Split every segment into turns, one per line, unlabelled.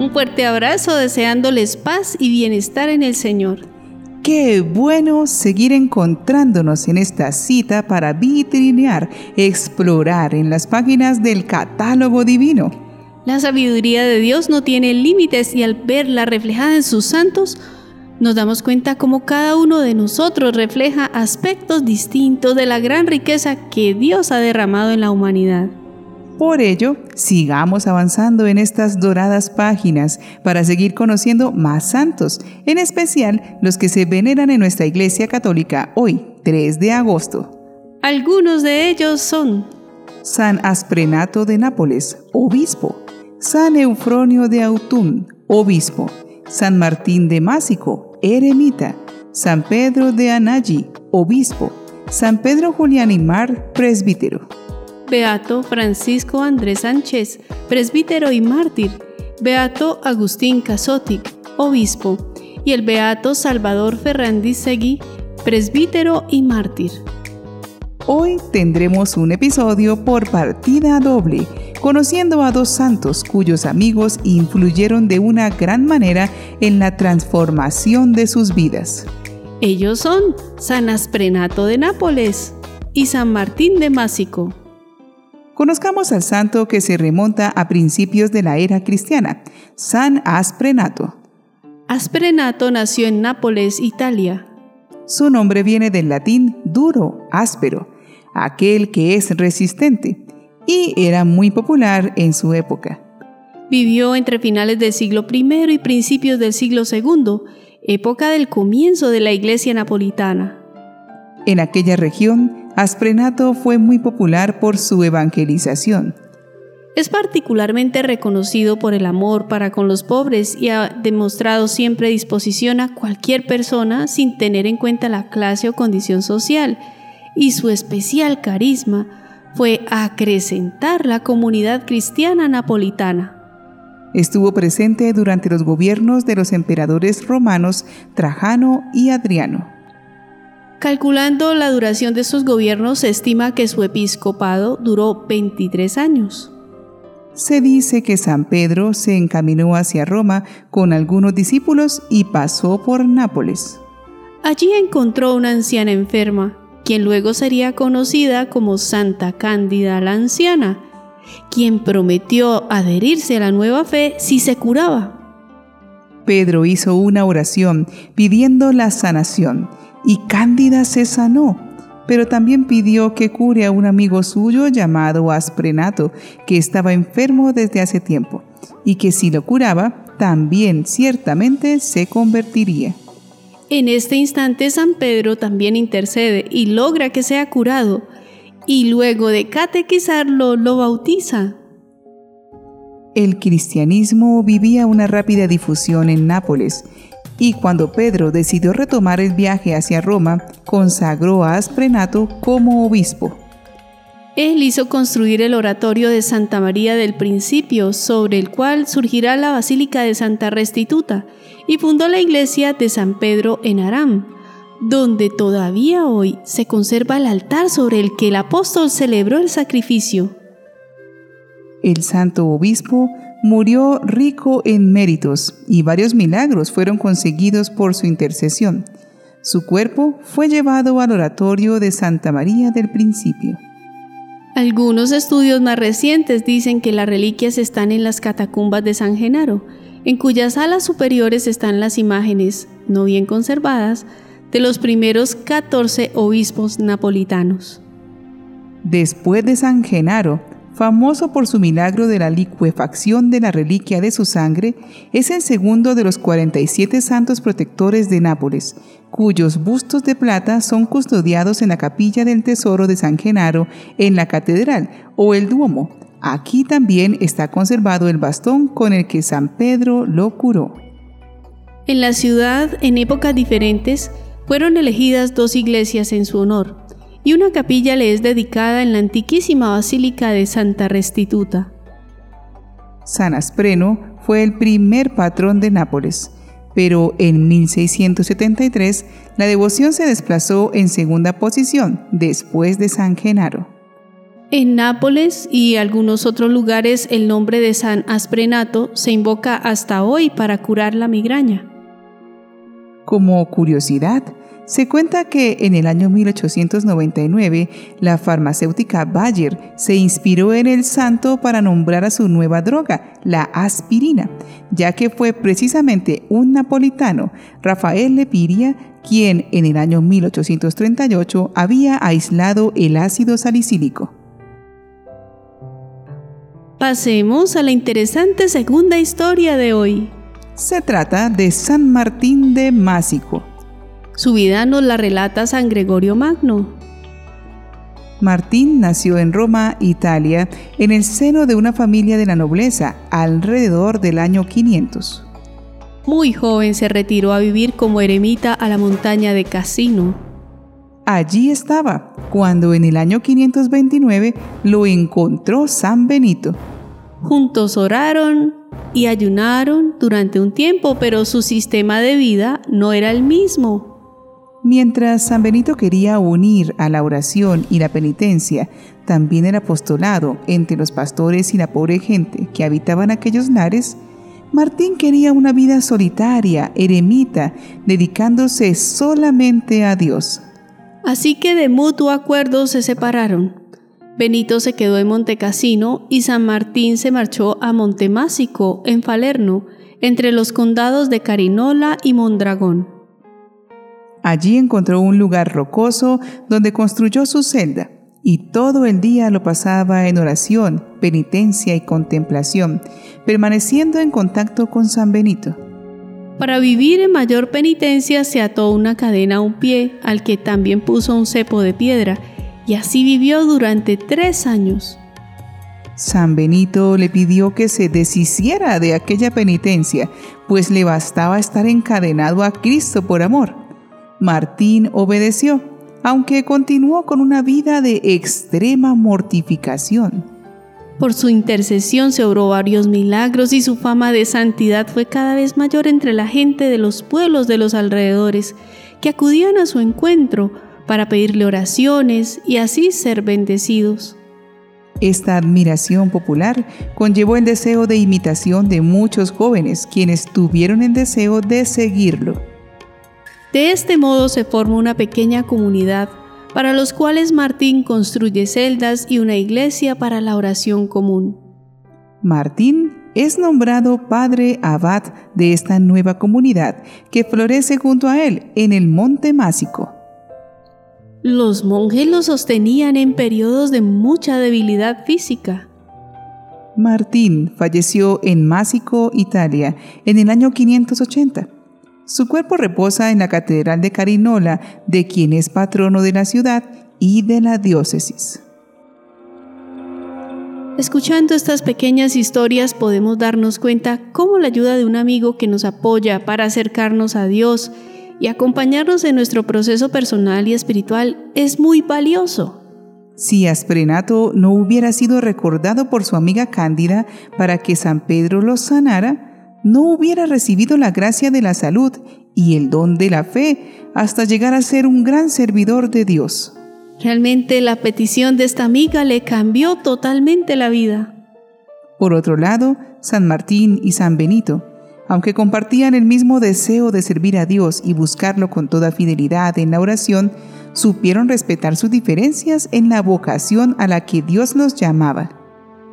Un fuerte abrazo deseándoles paz y bienestar en el Señor.
Qué bueno seguir encontrándonos en esta cita para vitrinear, explorar en las páginas del catálogo divino.
La sabiduría de Dios no tiene límites y al verla reflejada en sus santos, nos damos cuenta cómo cada uno de nosotros refleja aspectos distintos de la gran riqueza que Dios ha derramado en la humanidad.
Por ello, sigamos avanzando en estas doradas páginas para seguir conociendo más santos, en especial los que se veneran en nuestra Iglesia Católica hoy, 3 de agosto.
Algunos de ellos son
San Asprenato de Nápoles, obispo, San Eufronio de Autun, obispo, San Martín de Másico, eremita, San Pedro de Anagi, obispo, San Pedro Julián y Mar, presbítero.
Beato Francisco Andrés Sánchez, presbítero y mártir, Beato Agustín Casotic, obispo, y el Beato Salvador Ferrandis Seguí, presbítero y mártir.
Hoy tendremos un episodio por partida doble, conociendo a dos santos cuyos amigos influyeron de una gran manera en la transformación de sus vidas.
Ellos son San Asprenato de Nápoles y San Martín de Másico.
Conozcamos al santo que se remonta a principios de la era cristiana, San Asprenato.
Asprenato nació en Nápoles, Italia.
Su nombre viene del latín duro, áspero, aquel que es resistente, y era muy popular en su época.
Vivió entre finales del siglo I y principios del siglo II, época del comienzo de la iglesia napolitana.
En aquella región Asprenato fue muy popular por su evangelización.
Es particularmente reconocido por el amor para con los pobres y ha demostrado siempre disposición a cualquier persona sin tener en cuenta la clase o condición social, y su especial carisma fue acrecentar la comunidad cristiana napolitana.
Estuvo presente durante los gobiernos de los emperadores romanos Trajano y Adriano.
Calculando la duración de sus gobiernos, se estima que su episcopado duró 23 años.
Se dice que San Pedro se encaminó hacia Roma con algunos discípulos y pasó por Nápoles.
Allí encontró una anciana enferma, quien luego sería conocida como Santa Cándida la Anciana, quien prometió adherirse a la nueva fe si se curaba.
Pedro hizo una oración pidiendo la sanación y Cándida se sanó, pero también pidió que cure a un amigo suyo llamado Asprenato, que estaba enfermo desde hace tiempo, y que si lo curaba, también ciertamente se convertiría.
En este instante San Pedro también intercede y logra que sea curado, y luego de catequizarlo lo bautiza.
El cristianismo vivía una rápida difusión en Nápoles, y cuando Pedro decidió retomar el viaje hacia Roma, consagró a Asprenato como obispo.
Él hizo construir el oratorio de Santa María del Principio, sobre el cual surgirá la Basílica de Santa Restituta, y fundó la iglesia de San Pedro en Aram, donde todavía hoy se conserva el altar sobre el que el apóstol celebró el sacrificio.
El santo obispo murió rico en méritos y varios milagros fueron conseguidos por su intercesión. Su cuerpo fue llevado al oratorio de Santa María del Principio.
Algunos estudios más recientes dicen que las reliquias están en las catacumbas de San Genaro, en cuyas salas superiores están las imágenes, no bien conservadas, de los primeros 14 obispos napolitanos.
Después de San Genaro, famoso por su milagro de la licuefacción de la reliquia de su sangre, es el segundo de los 47 santos protectores de Nápoles, cuyos bustos de plata son custodiados en la capilla del Tesoro de San Genaro en la catedral o el Duomo. Aquí también está conservado el bastón con el que San Pedro lo curó.
En la ciudad, en épocas diferentes, fueron elegidas dos iglesias en su honor, y una capilla le es dedicada en la antiquísima Basílica de Santa Restituta.
San Aspreno fue el primer patrón de Nápoles, pero en 1673 la devoción se desplazó en segunda posición después de San Genaro.
En Nápoles y algunos otros lugares el nombre de San Asprenato se invoca hasta hoy para curar la migraña.
Como curiosidad, se cuenta que en el año 1899 la farmacéutica Bayer se inspiró en el santo para nombrar a su nueva droga, la aspirina, ya que fue precisamente un napolitano, Rafael Lepiria, quien en el año 1838 había aislado el ácido salicílico.
Pasemos a la interesante segunda historia de hoy.
Se trata de San Martín de Másico.
Su vida nos la relata San Gregorio Magno.
Martín nació en Roma, Italia, en el seno de una familia de la nobleza, alrededor del año 500.
Muy joven se retiró a vivir como eremita a la montaña de Casino.
Allí estaba, cuando en el año 529 lo encontró San Benito.
Juntos oraron y ayunaron durante un tiempo, pero su sistema de vida no era el mismo.
Mientras San Benito quería unir a la oración y la penitencia, también el apostolado entre los pastores y la pobre gente que habitaban aquellos lares, Martín quería una vida solitaria, eremita, dedicándose solamente a Dios.
Así que de mutuo acuerdo se separaron. Benito se quedó en Montecassino y San Martín se marchó a Montemásico, en Falerno, entre los condados de Carinola y Mondragón.
Allí encontró un lugar rocoso donde construyó su celda y todo el día lo pasaba en oración, penitencia y contemplación, permaneciendo en contacto con San Benito.
Para vivir en mayor penitencia se ató una cadena a un pie, al que también puso un cepo de piedra, y así vivió durante tres años.
San Benito le pidió que se deshiciera de aquella penitencia, pues le bastaba estar encadenado a Cristo por amor. Martín obedeció, aunque continuó con una vida de extrema mortificación.
Por su intercesión se obró varios milagros y su fama de santidad fue cada vez mayor entre la gente de los pueblos de los alrededores, que acudían a su encuentro para pedirle oraciones y así ser bendecidos.
Esta admiración popular conllevó el deseo de imitación de muchos jóvenes quienes tuvieron el deseo de seguirlo.
De este modo se forma una pequeña comunidad para los cuales Martín construye celdas y una iglesia para la oración común.
Martín es nombrado padre abad de esta nueva comunidad que florece junto a él en el Monte Másico.
Los monjes lo sostenían en periodos de mucha debilidad física.
Martín falleció en Másico, Italia, en el año 580. Su cuerpo reposa en la Catedral de Carinola, de quien es patrono de la ciudad y de la diócesis.
Escuchando estas pequeñas historias podemos darnos cuenta cómo la ayuda de un amigo que nos apoya para acercarnos a Dios y acompañarnos en nuestro proceso personal y espiritual es muy valioso.
Si Asprenato no hubiera sido recordado por su amiga Cándida para que San Pedro lo sanara, no hubiera recibido la gracia de la salud y el don de la fe hasta llegar a ser un gran servidor de Dios.
Realmente la petición de esta amiga le cambió totalmente la vida.
Por otro lado, San Martín y San Benito aunque compartían el mismo deseo de servir a Dios y buscarlo con toda fidelidad en la oración, supieron respetar sus diferencias en la vocación a la que Dios los llamaba.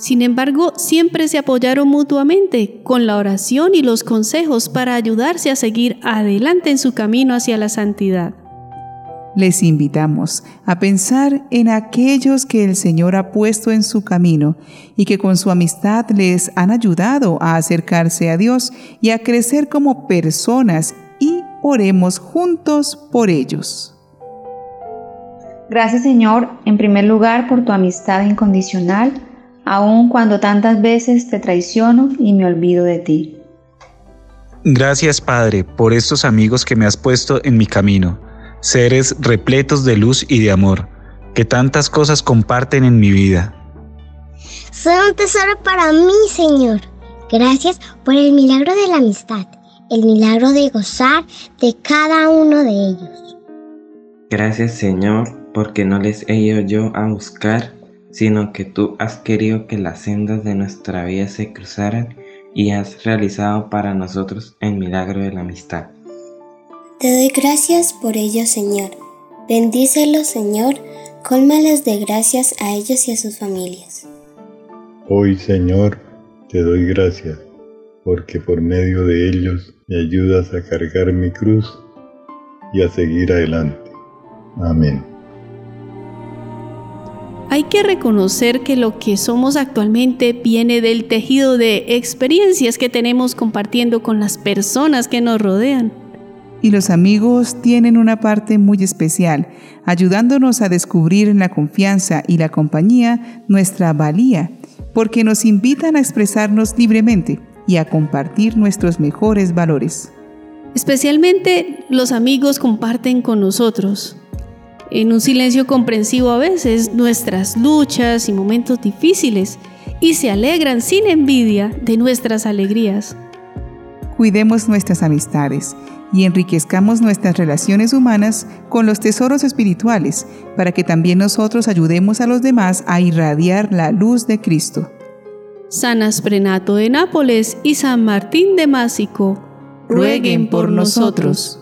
Sin embargo, siempre se apoyaron mutuamente con la oración y los consejos para ayudarse a seguir adelante en su camino hacia la santidad
les invitamos a pensar en aquellos que el Señor ha puesto en su camino y que con su amistad les han ayudado a acercarse a Dios y a crecer como personas y oremos juntos por ellos.
Gracias Señor, en primer lugar por tu amistad incondicional, aun cuando tantas veces te traiciono y me olvido de ti.
Gracias Padre por estos amigos que me has puesto en mi camino seres repletos de luz y de amor, que tantas cosas comparten en mi vida.
Son un tesoro para mí, Señor. Gracias por el milagro de la amistad, el milagro de gozar de cada uno de ellos.
Gracias, Señor, porque no les he ido yo a buscar, sino que tú has querido que las sendas de nuestra vida se cruzaran y has realizado para nosotros el milagro de la amistad.
Te doy gracias por ello, Señor. Bendícelos, Señor, cólmales de gracias a ellos y a sus familias.
Hoy, Señor, te doy gracias, porque por medio de ellos me ayudas a cargar mi cruz y a seguir adelante. Amén.
Hay que reconocer que lo que somos actualmente viene del tejido de experiencias que tenemos compartiendo con las personas que nos rodean.
Y los amigos tienen una parte muy especial, ayudándonos a descubrir en la confianza y la compañía nuestra valía, porque nos invitan a expresarnos libremente y a compartir nuestros mejores valores.
Especialmente los amigos comparten con nosotros en un silencio comprensivo a veces nuestras luchas y momentos difíciles y se alegran sin envidia de nuestras alegrías.
Cuidemos nuestras amistades y enriquezcamos nuestras relaciones humanas con los tesoros espirituales para que también nosotros ayudemos a los demás a irradiar la luz de Cristo.
San Asprenato de Nápoles y San Martín de Másico, rueguen por nosotros.